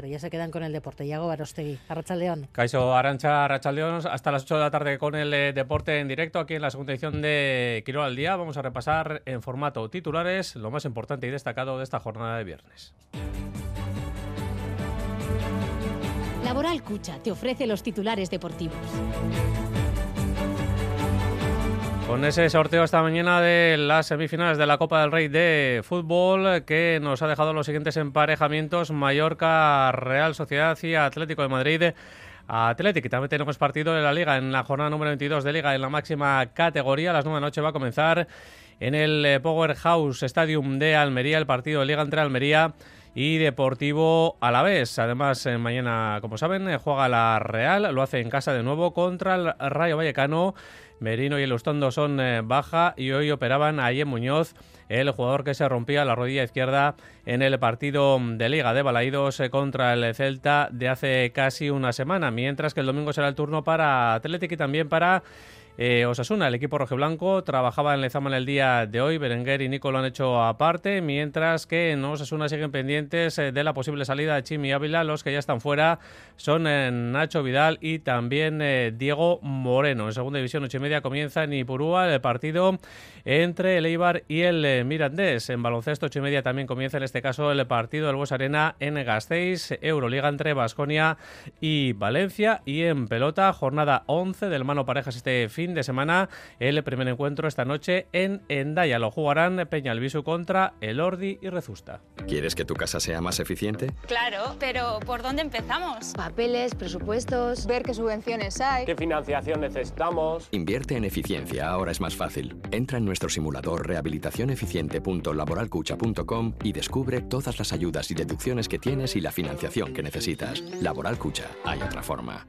pero ya se quedan con el deporte. Yago Barostegui, Arrachaldeón. Caiso Arancha Arrachaldeón, hasta las 8 de la tarde con el eh, deporte en directo aquí en la segunda edición de Quiro al Día. Vamos a repasar en formato titulares lo más importante y destacado de esta jornada de viernes. Laboral Cucha te ofrece los titulares deportivos. Con ese sorteo esta mañana de las semifinales de la Copa del Rey de fútbol que nos ha dejado los siguientes emparejamientos Mallorca, Real Sociedad y Atlético de Madrid. Atlético. También tenemos partido de la Liga en la jornada número 22 de Liga en la máxima categoría. A las 9 de la noche va a comenzar en el eh, Powerhouse Stadium de Almería el partido de Liga entre Almería y Deportivo a la vez. Además, eh, mañana, como saben, eh, juega la Real, lo hace en casa de nuevo contra el Rayo Vallecano Merino y Elustondo son eh, baja y hoy operaban a Muñoz, el jugador que se rompía la rodilla izquierda en el partido de Liga de Balaídos eh, contra el Celta de hace casi una semana, mientras que el domingo será el turno para Atlético y también para eh, Osasuna, el equipo rojiblanco, trabajaba en Lezama en el día de hoy. Berenguer y Nico lo han hecho aparte, mientras que en Osasuna siguen pendientes eh, de la posible salida de Chimi Ávila. Los que ya están fuera son eh, Nacho Vidal y también Diego Moreno. En segunda división, ocho y media, comienza en Ipurúa el partido entre el Eibar y el Mirandés. En baloncesto, ocho y media, también comienza en este caso el partido del Bues Arena en Gasteiz. Euroliga entre Basconia y Valencia. Y en pelota, jornada 11 del mano parejas este fin de semana el primer encuentro esta noche en Endaya. Lo jugarán Peñalvisu contra el Ordi y Rezusta. ¿Quieres que tu casa sea más eficiente? Claro, pero ¿por dónde empezamos? Papeles, presupuestos, ver qué subvenciones hay, qué financiación necesitamos. Invierte en eficiencia, ahora es más fácil. Entra en nuestro simulador rehabilitacioneficiente.laboralcucha.com y descubre todas las ayudas y deducciones que tienes y la financiación que necesitas. Laboral Cucha, hay otra forma.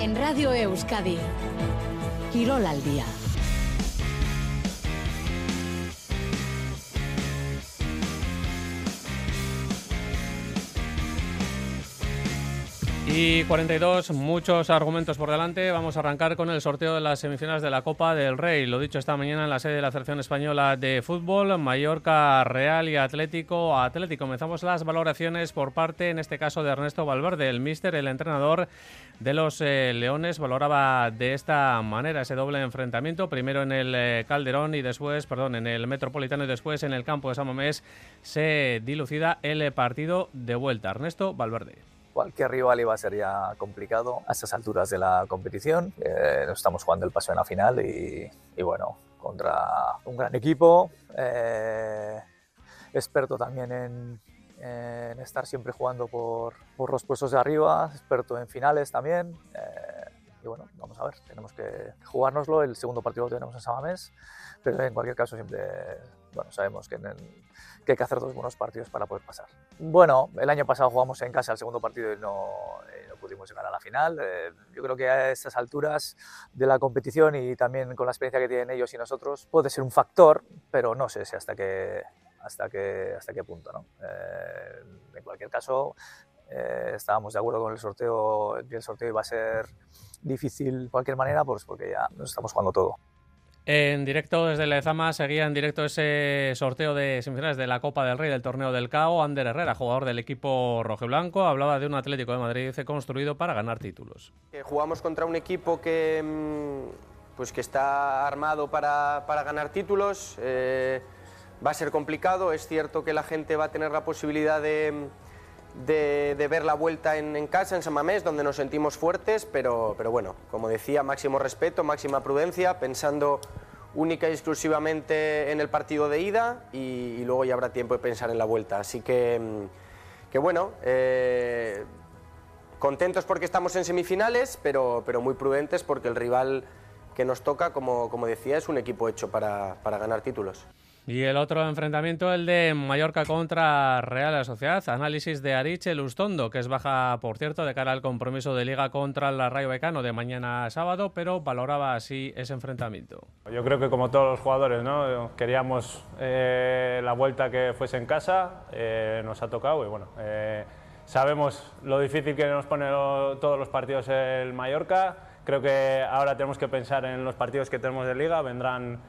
En Radio Euskadi, Quirol al día. Y 42, muchos argumentos por delante. Vamos a arrancar con el sorteo de las semifinales de la Copa del Rey. Lo dicho esta mañana en la sede de la Selección Española de Fútbol, Mallorca, Real y Atlético. Atlético, comenzamos las valoraciones por parte, en este caso, de Ernesto Valverde, el míster, el entrenador de los eh, Leones. Valoraba de esta manera ese doble enfrentamiento, primero en el eh, Calderón y después, perdón, en el Metropolitano y después en el campo de San Mamés se dilucida el partido de vuelta. Ernesto Valverde cualquier rival iba a ser complicado a estas alturas de la competición. Eh, estamos jugando el paso en la final y, bueno, contra un gran equipo, eh, experto también en, estar siempre jugando por, por, los puestos de arriba, experto en finales también. Eh, y bueno, vamos a ver, tenemos que jugárnoslo. El segundo partido lo tenemos en Samamés, pero en cualquier caso siempre bueno, sabemos que en el, que hay que hacer dos buenos partidos para poder pasar. Bueno, el año pasado jugamos en casa el segundo partido y no, eh, no pudimos llegar a la final. Eh, yo creo que a estas alturas de la competición y también con la experiencia que tienen ellos y nosotros puede ser un factor, pero no sé si hasta qué, hasta qué, hasta qué punto. ¿no? Eh, en cualquier caso, estábamos de acuerdo con el sorteo, que el sorteo iba a ser difícil de cualquier manera, pues porque ya nos estamos jugando todo. En directo desde Lezama seguía en directo ese sorteo de semifinales de la Copa del Rey del Torneo del CAO. Ander Herrera, jugador del equipo rojiblanco, hablaba de un Atlético de Madrid construido para ganar títulos. Jugamos contra un equipo que, mm, pues que está armado para, para ganar títulos. Eh, va a ser complicado, es cierto que la gente va a tener la posibilidad de de, ver la vuelta en, casa, en San Mamés, donde nos sentimos fuertes, pero, pero bueno, como decía, máximo respeto, máxima prudencia, pensando única y exclusivamente en el partido de ida y, luego ya habrá tiempo de pensar en la vuelta. Así que, mm, que bueno, eh, contentos porque estamos en semifinales, pero, pero muy prudentes porque el rival que nos toca, como, como decía, es un equipo hecho para, para ganar títulos. Y el otro enfrentamiento, el de Mallorca contra Real Sociedad. Análisis de Ariche Lustondo, que es baja, por cierto, de cara al compromiso de liga contra el Rayo Becano de mañana sábado, pero valoraba así ese enfrentamiento. Yo creo que como todos los jugadores, ¿no? queríamos eh, la vuelta que fuese en casa, eh, nos ha tocado y bueno, eh, sabemos lo difícil que nos pone todos los partidos el Mallorca. Creo que ahora tenemos que pensar en los partidos que tenemos de liga, vendrán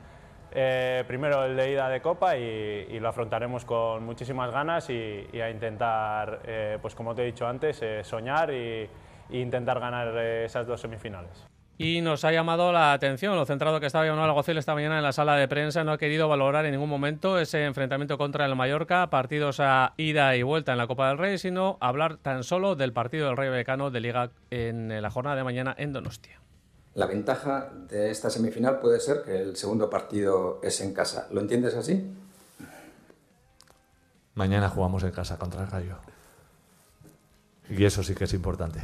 eh, primero el de ida de Copa y, lo afrontaremos con muchísimas ganas y, a intentar, eh, pues como te he dicho antes, eh, soñar y, intentar ganar esas dos semifinales. Y nos ha llamado la atención lo centrado que estaba Manuel Alguacil esta mañana en la sala de prensa. No ha querido valorar en ningún momento ese enfrentamiento contra el Mallorca, partidos a ida y vuelta en la Copa del Rey, sino hablar tan solo del partido del Rey Becano de Liga en la jornada de mañana en Donostia. La ventaja de esta semifinal puede ser que el segundo partido es en casa. ¿Lo entiendes así? Mañana jugamos en casa contra el Rayo. Y eso sí que es importante.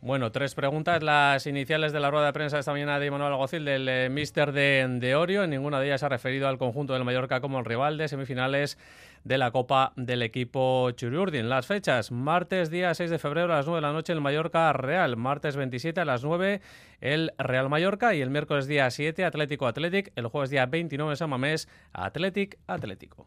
Bueno, tres preguntas. Las iniciales de la rueda de prensa esta mañana de Manuel Alguacil del eh, Mister de, de Orio. En ninguna de ellas ha referido al conjunto del Mallorca como el rival de semifinales de la Copa del equipo Churiurdin. Las fechas, martes día 6 de febrero a las 9 de la noche el Mallorca Real, martes 27 a las 9 el Real Mallorca y el miércoles día 7 Atlético Atlético, el jueves día 29 San Mamés Atlético Atlético.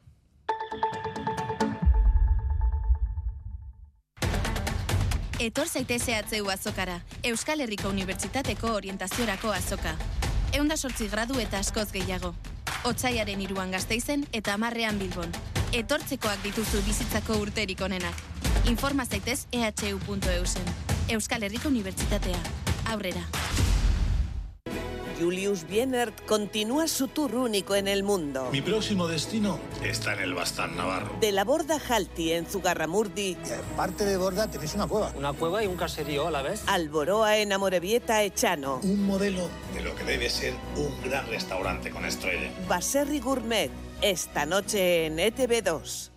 Etor zaiteze atzeu azokara, Euskal Herriko Unibertsitateko orientaziorako azoka. Eunda sortzi gradu eta askoz gehiago. Otsaiaren iruan gazteizen eta amarrean bilbon. Etortzekoak dituzu bizitzako urterik onenak. Informa zaitez ehu.eusen. Euskal Herriko Unibertsitatea. Aurrera. Julius Bienert continúa su tour único en el mundo. Mi próximo destino está en el Bastán Navarro. De la Borda Jalti en Zugarramurdi. Parte de Borda tenéis una cueva. Una cueva y un caserío a la vez. Alboroa en Amorebieta Echano. Un modelo de lo que debe ser un gran restaurante con estrella. Baserri Gourmet. Esta noche en ETV2.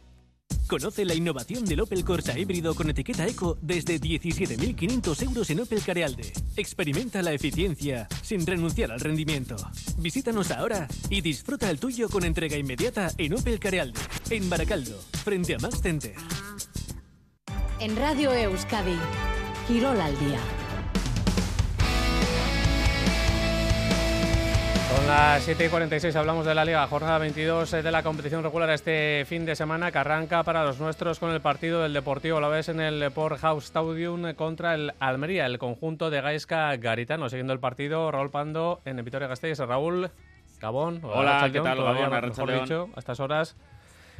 Conoce la innovación del Opel Corsa híbrido con etiqueta Eco desde 17.500 euros en Opel Carealde. Experimenta la eficiencia sin renunciar al rendimiento. Visítanos ahora y disfruta el tuyo con entrega inmediata en Opel Carealde, en Baracaldo, frente a Max Center. En Radio Euskadi, Girol al día. Son las 7 y 46, hablamos de la Liga, jornada 22 de la competición regular este fin de semana que arranca para los nuestros con el partido del Deportivo la vez en el Port House Stadium contra el Almería, el conjunto de Gaisca Garitano. Siguiendo el partido, Raúl Pando en Vitoria Gasteiz. Raúl, Gabón. Hola, ¿qué tal? Todavía, mejor dicho, a estas horas.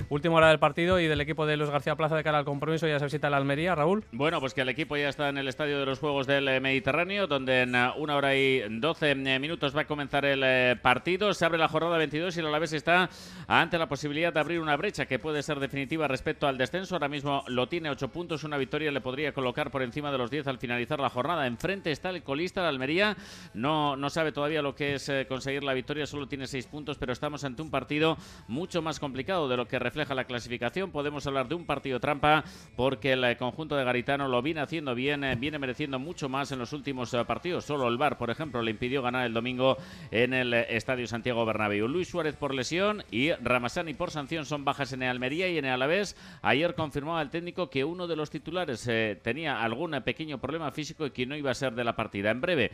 Última hora del partido y del equipo de Luis García Plaza de cara al compromiso ya se visita la Almería, Raúl. Bueno, pues que el equipo ya está en el estadio de los Juegos del eh, Mediterráneo, donde en eh, una hora y doce eh, minutos va a comenzar el partido. Se abre la jornada 22 y la vez está ante la posibilidad de abrir una brecha que puede ser definitiva respecto al descenso. Ahora mismo lo tiene 8 puntos, una victoria le podría colocar por encima de los 10 al finalizar la jornada. Enfrente está el colista, la Almería. No, no sabe todavía lo que es conseguir la victoria, solo tiene 6 puntos, pero estamos ante un partido mucho más complicado de lo que refleja la clasificación. Podemos hablar de un partido trampa porque el eh, conjunto de Garitano lo viene haciendo bien, eh, viene mereciendo mucho más en los últimos eh, partidos. Solo el VAR, por ejemplo, le impidió ganar el domingo en el Estadio Santiago Bernabéu. Luis Suárez por lesión y Ramasani por sanción son bajas en el Almería y en el Alavés. Ayer confirmaba el técnico que uno de los titulares tenía algún pequeño problema físico y que no iba a ser de la partida. En breve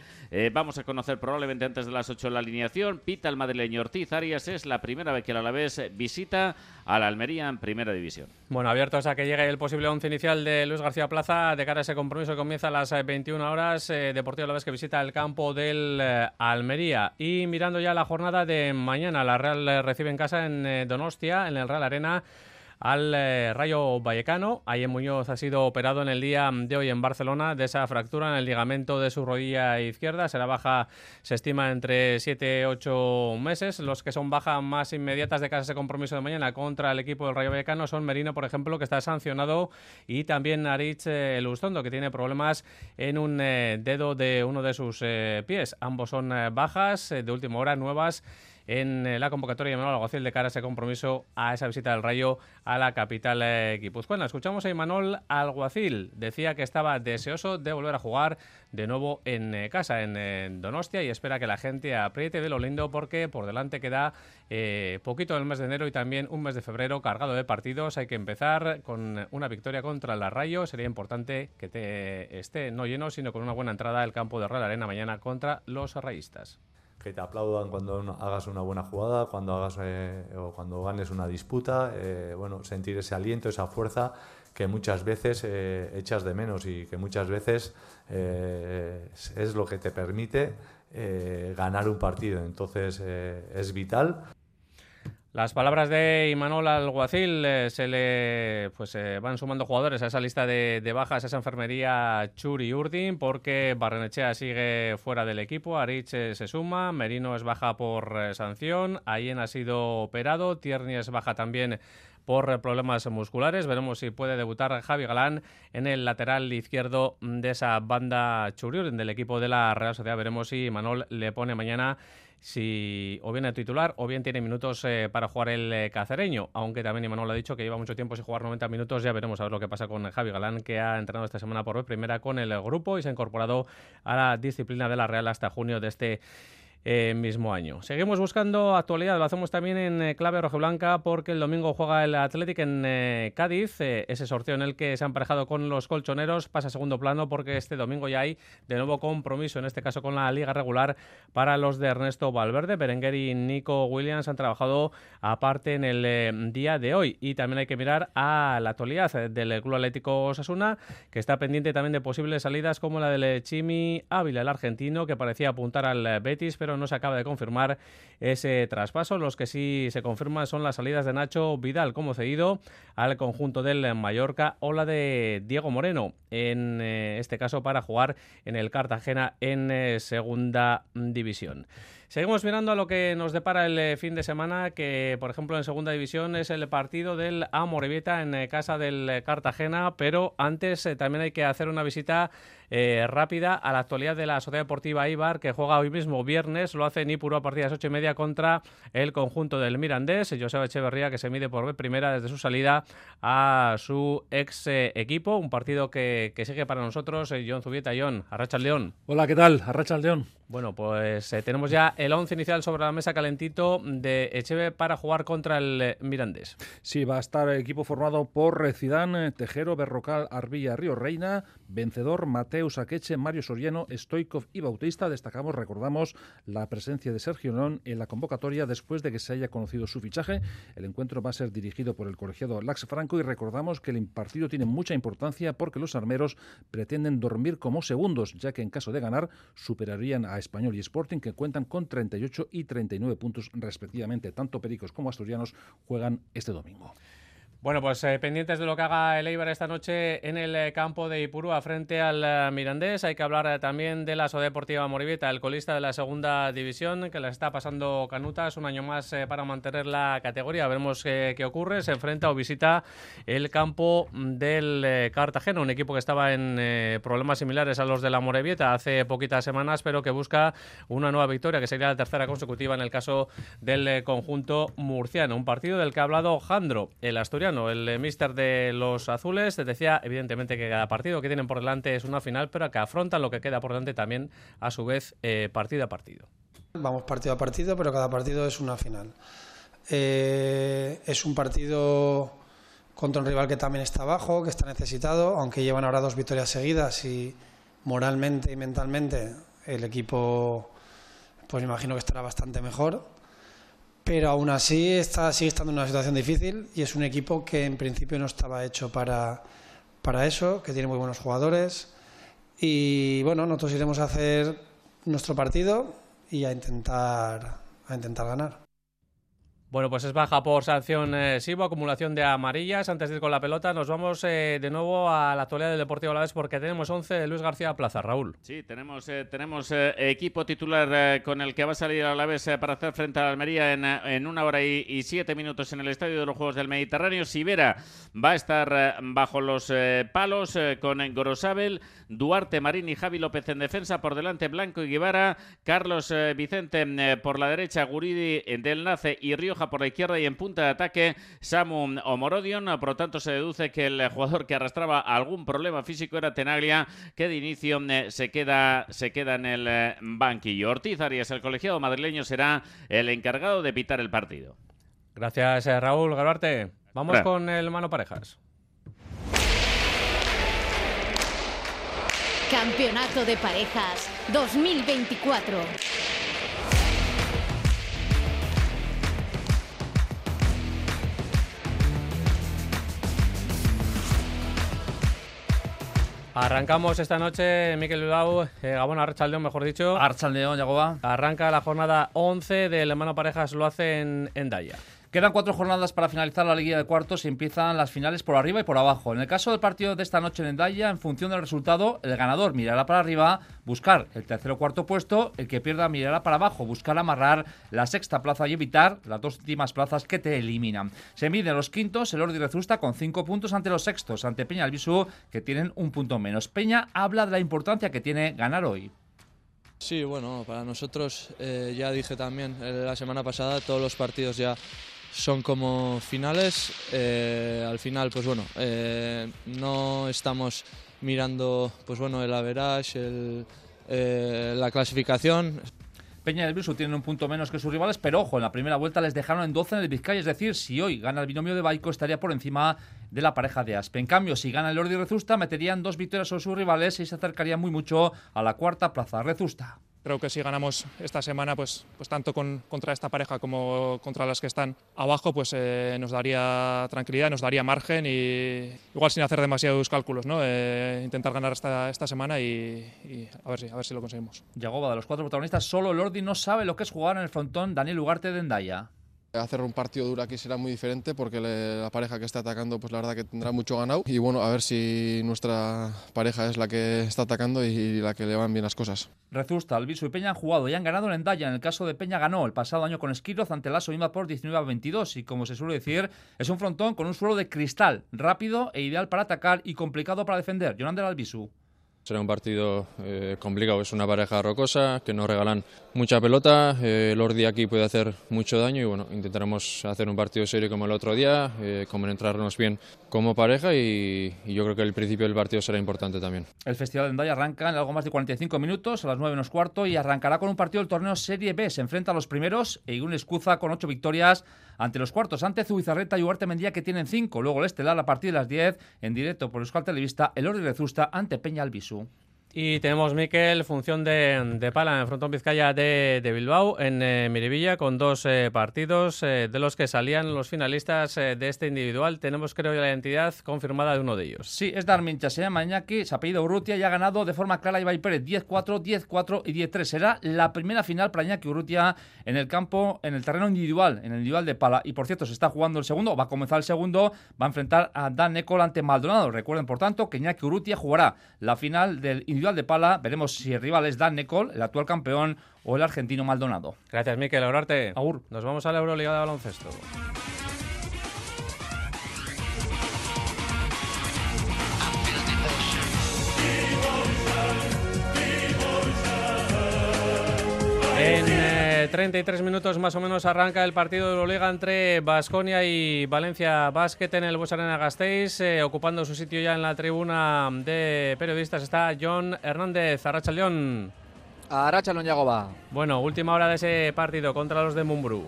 vamos a conocer probablemente antes de las 8 la alineación. Pita el madrileño Ortiz Arias es la primera vez que el Alavés visita a Almería en Primera División. Bueno, abiertos a que llegue el posible once inicial de Luis García Plaza de cara a ese compromiso que comienza a las 21 eh, horas. Eh, Deportivo La Vez que visita el campo del eh, Almería. Y mirando ya la jornada de mañana, la Real recibe en casa en Donostia, en el Real Arena al eh, Rayo Vallecano. Ayen Muñoz ha sido operado en el día de hoy en Barcelona de esa fractura en el ligamento de su rodilla izquierda. Será baja, se estima, entre 7 y 8 meses. Los que son bajas más inmediatas de casa ese compromiso de mañana contra el equipo del Rayo Vallecano son Merino, por ejemplo, que está sancionado, y también Aritz eh, Lustondo, que tiene problemas en un eh, dedo de uno de sus pies. Ambos son bajas de última hora, nuevas en eh, la convocatoria de Manuel Alguacil de cara a ese compromiso a esa visita del Rayo a la capital eh, guipuzcoana. Escuchamos a Manuel Alguacil. Decía que estaba deseoso de volver a jugar de nuevo en eh, casa, en, Donostia, y espera que la gente apriete de lo lindo porque por delante queda poquito del mes de enero y también un mes de febrero cargado de partidos. Hay que empezar con una victoria contra el Rayo. Sería importante que te esté no lleno, sino con una buena entrada al campo de Real Arena mañana contra los rayistas que te aplaudan cuando hagas una buena jugada, cuando hagas eh, o cuando ganes una disputa, eh, bueno, sentir ese aliento, esa fuerza que muchas veces eh, echas de menos y que muchas veces es lo que te permite ganar un partido. Entonces es vital Las palabras de Imanol Alguacil eh, se le pues eh, van sumando jugadores a esa lista de, de, bajas, a esa enfermería Churi Urdin, porque Barrenechea sigue fuera del equipo, Arich eh, se suma, Merino es baja por eh, sanción, Ayen ha sido operado, Tierney es baja también por problemas musculares. Veremos si puede debutar Javi Galán en el lateral izquierdo de esa banda Churi del equipo de la Real Sociedad. Veremos si Manol le pone mañana si o bien el titular o bien tiene minutos eh, para jugar el eh, cacereño, aunque también Imanol ha dicho que lleva mucho tiempo sin jugar 90 minutos, ya veremos a ver lo que pasa con Javi Galán, que ha entrenado esta semana por vez primera con el grupo y se ha incorporado a la disciplina de la Real hasta junio de este eh, mismo año. Seguimos buscando actualidad, lo hacemos también en eh, clave rojiblanca porque el domingo juega el Athletic en eh, Cádiz, eh, ese sorteo en el que se han emparejado con los colchoneros pasa a segundo plano porque este domingo ya hay de nuevo compromiso, en este caso con la liga regular para los de Ernesto Valverde, Berenguer y Nico Williams han trabajado aparte en el eh, día de hoy y también hay que mirar a la actualidad del Club Atlético Osasuna que está pendiente también de posibles salidas como la del Chimi Ávila, el argentino que parecía apuntar al Betis pero no se acaba de confirmar ese traspaso. Los que sí se confirman son las salidas de Nacho Vidal como cedido al conjunto del Mallorca o la de Diego Moreno, en eh, este caso para jugar en el Cartagena en eh, segunda división. Seguimos mirando a lo que nos depara el eh, fin de semana, que por ejemplo en segunda división es el partido del Amorebieta en eh, casa del eh, Cartagena, pero antes también hay que hacer una visita rápida a la actualidad de la Sociedad Deportiva Ibar, que juega hoy mismo viernes, lo hace en Ipuro a partir de las ocho y media contra el conjunto del Mirandés, Joseba Echeverría, que se mide por vez primera desde su salida a su ex equipo, un partido que, sigue para nosotros, John Zubieta, John, Arracha León. Hola, ¿qué tal? Arracha León. Bueno, pues eh, tenemos ya el once inicial sobre la mesa calentito de Echeve para jugar contra el eh, Mirandés. Sí, va a estar el equipo formado por eh, Zidane, Tejero, Berrocal, Arbilla, Río Reina, vencedor Mateus Akeche, Mario Soriano, Stoikov y Bautista. Destacamos, recordamos, la presencia de Sergio León en la convocatoria después de que se haya conocido su fichaje. El encuentro va a ser dirigido por el colegiado Lax Franco y recordamos que el partido tiene mucha importancia porque los armeros pretenden dormir como segundos, ya que en caso de ganar superarían a Español y Sporting, que cuentan con 38 y 39 puntos respectivamente. Tanto Pericos como Asturianos juegan este domingo. Bueno, pues eh, pendientes de lo que haga el Eibar esta noche en el eh, campo de Ipurúa frente al eh, Mirandés. Hay que hablar eh, también de la Sociedad Deportiva Moribieta, el colista de la segunda división, que la está pasando canutas un año más eh, para mantener la categoría. Veremos eh, qué ocurre. Se enfrenta o visita el campo del Cartagena, un equipo que estaba en problemas similares a los de la Morevieta hace poquitas semanas, pero que busca una nueva victoria, que sería la tercera consecutiva en el caso del conjunto murciano. Un partido del que ha hablado Jandro, el asturiano el eh, míster de los azules decía evidentemente que cada partido que tienen por delante es una final, pero que afrontan lo que queda por delante también a su vez eh, partido a partido. Vamos partido a partido, pero cada partido es una final. Eh, es un partido contra un rival que también está abajo, que está necesitado, aunque llevan ahora dos victorias seguidas y moralmente y mentalmente el equipo, pues imagino que estará bastante mejor pero aún así está, sigue estando en una situación difícil y es un equipo que en principio no estaba hecho para, para eso, que tiene muy buenos jugadores y bueno, nosotros iremos a hacer nuestro partido y a intentar, a intentar ganar. Bueno, pues es baja por sanción eh, Sibo, acumulación de amarillas. Antes de ir con la pelota, nos vamos eh, de nuevo a la actualidad del Deportivo Alavés porque tenemos 11 de Luis García Plaza. Raúl. Sí, tenemos, eh, tenemos eh, equipo titular eh, con el que va a salir Alavés eh, para hacer frente a Almería en, en una hora y, y siete minutos en el Estadio de los Juegos del Mediterráneo. Sivera va a estar bajo los palos con Gorosabel, Duarte, Marín y Javi López en defensa. Por delante Blanco y Guevara, Carlos Vicente eh, por la derecha, Guridi del Nace y Rioja por la izquierda y en punta de ataque Samu Omorodion. Por lo tanto, se deduce que el jugador que arrastraba algún problema físico era Tenaglia, que de inicio eh, se, queda, se queda en el eh, banquillo. Ortiz Arias, el colegiado madrileño, será el encargado de pitar el partido. Gracias, eh, Raúl Galvarte. Vamos con el mano parejas. Campeonato de Parejas 2024. Arrancamos esta noche, Miquel Bilbao, eh, Gabón Arrachaldeón, mejor dicho. Arrachaldeón, Yagoba. Arranca la jornada 11 del mano parejas, lo hace en, en Daya. Quedan cuatro jornadas para finalizar la Liga de Cuartos y empiezan las finales por arriba y por abajo. En el caso del partido de esta noche en Endaya, en función del resultado, el ganador mirará para arriba, buscar el tercer o cuarto puesto, el que pierda mirará para abajo, buscar amarrar la sexta plaza y evitar las dos últimas plazas que te eliminan. Se miden los quintos, el Ordi Rezusta con cinco puntos ante los sextos, ante Peña Albisu, que tienen un punto menos. Peña habla de la importancia que tiene ganar hoy. Sí, bueno, para nosotros, eh, ya dije también eh, la semana pasada, todos los partidos ya son como finales. Eh, al final, pues bueno, eh, no estamos mirando pues bueno, el average, eh, la clasificación. Peña y el Bisu tienen un punto menos que sus rivales, pero ojo, en la primera vuelta les dejaron en 12 en el Vizcaya, es decir, si hoy gana el binomio de Baico estaría por encima de la pareja de Aspe. En cambio, si gana el Ordi Rezusta, meterían dos victorias sobre sus rivales y se acercarían muy mucho a la cuarta plaza. Rezusta. Creo que si ganamos esta semana, pues, pues tanto con, contra esta pareja como contra las que están abajo, pues eh, nos daría tranquilidad, nos daría margen y igual sin hacer demasiados cálculos, ¿no? Eh, intentar ganar esta, esta semana y, y a, ver si, a ver si lo conseguimos. Yagoba, de los cuatro protagonistas, solo Lordi no sabe lo que es jugar en el frontón Daniel Ugarte de Endaya. Hacer un partido duro aquí será muy diferente porque la pareja que está atacando, pues la verdad que tendrá mucho ganado. Y bueno, a ver si nuestra pareja es la que está atacando y la que le van bien las cosas. Rezusta, Albisu y Peña han jugado y han ganado en Endaya. En el caso de Peña ganó el pasado año con Esquiroz ante la Soima por 19 a 22 y como se suele decir, es un frontón con un suelo de cristal, rápido e ideal para atacar y complicado para defender. Jonander Albisu. Será un partido eh, complicado, es una pareja rocosa que nos regalan mucha pelota, eh, el Ordi aquí puede hacer mucho daño y bueno, intentaremos hacer un partido serio como el otro día, eh, entrarnos bien como pareja y, yo creo que el principio del partido será importante también. El Festival de Endaya arranca en algo más de 45 minutos, a las 9 menos cuarto, y arrancará con un partido del torneo Serie B. Se enfrenta a los primeros e Irún Escuza con 8 victorias ante los cuartos, ante Zubizarreta y Ugarte Mendía que tienen 5. Luego el Estelar a partir de las 10, en directo por Euskal Televista, el Ordi Rezusta ante Peña Albisu. Y tenemos, Miquel, función de, de pala en el frontón Vizcaya de, de Bilbao, en eh, Miribilla, con dos eh, partidos eh, de los que salían los finalistas eh, de este individual. Tenemos, creo, la identidad confirmada de uno de ellos. Sí, es Darmincha, se llama Iñaki, se apellido Urrutia y ha ganado de forma clara Ibai Pérez 10-4, 10-4 y 10-3. Será la primera final para Iñaki Urrutia en el campo, en el terreno individual, en el individual de pala. Y por cierto, se está jugando el segundo, va a comenzar el segundo, va a enfrentar a Dan Ecol ante Maldonado. Recuerden, por tanto, que Iñaki Urrutia jugará la final del individual de pala. Veremos si el rival es Dan Ecol, el actual campeón, o el argentino Maldonado. Gracias, Miquel. Aurarte. Agur. Nos vamos a la Euroliga de baloncesto. Eh, 33 minutos más o menos arranca el partido de Euroliga entre Basconia y Valencia Basket en el Bues Arena Gasteiz. Eh, ocupando su sitio ya en la tribuna de periodistas está John Hernández, Arracha León. Arracha Yagoba. Bueno, última hora de ese partido contra los de Mumbrú.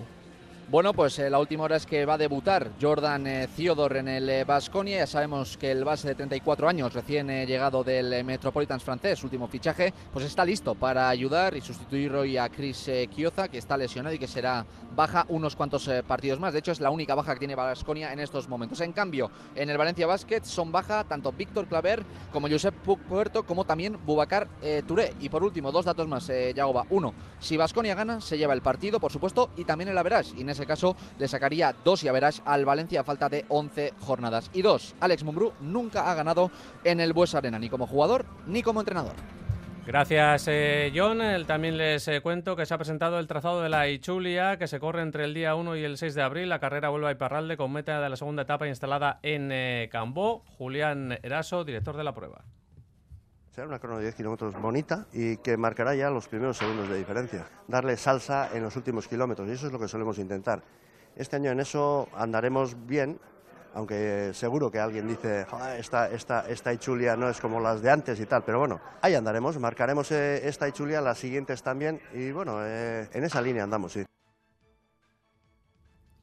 Bueno, pues eh, la última hora es que va a debutar Jordan eh, Theodore en el Basconia. Ya sabemos que el base de 34 años, recién eh, llegado del eh, Metropolitans francés, último fichaje, pues está listo para ayudar y sustituir hoy a Chris eh, Chioza, que está lesionado y que será baja unos cuantos eh, partidos más. De hecho, es la única baja que tiene Basconia en estos momentos. En cambio, en el Valencia Basket son baja tanto Víctor Claver como Josep Puerto, como también Bubacar eh, Touré. Y por último, dos datos más, eh, Yagoba. Uno, si Basconia gana, se lleva el partido, por supuesto, y también el average. Y en ese caso le sacaría dos y average al Valencia a falta de 11 jornadas. Y dos, Alex Mumbrú nunca ha ganado en el Bues Arena, ni como jugador ni como entrenador. Gracias, eh, John. También les eh, cuento que se ha presentado el trazado de la Ichulia, que se corre entre el día 1 y el 6 de abril. La carrera vuelve a Iparralde con meta de la segunda etapa instalada en eh, Cambó. Julián Eraso, director de la prueba. Será una crono de 10 kilómetros bonita y que marcará ya los primeros segundos de diferencia. Darle salsa en los últimos kilómetros y eso es lo que solemos intentar. Este año en eso andaremos bien, aunque seguro que alguien dice, "Joder, esta, esta, esta Ichulia no es como las de antes y tal, pero bueno, ahí andaremos, marcaremos eh, esta Ichulia, las siguientes también y bueno, eh, en esa línea andamos, sí.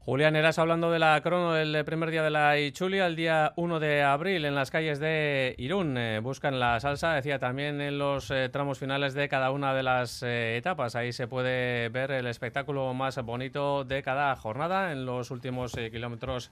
Julián Eraso hablando de la crono del primer día de la Ichulia, el día 1 de abril en las calles de Irún. Eh, buscan la salsa, decía también en los eh, tramos finales de cada una de las eh, etapas. Ahí se puede ver el espectáculo más bonito de cada jornada en los últimos eh, kilómetros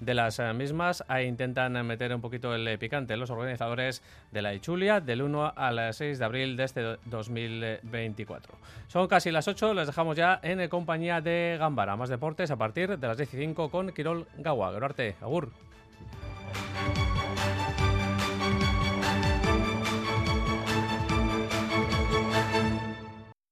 de las eh, mismas intentan meter un poquito el picante los organizadores de la Ichulia del 1 al 6 de abril de este 2024. Son casi las 8, les dejamos ya en compañía de Gambara. Más deportes a partir de las 15 con Quirol Gawa. Gerarte, agur.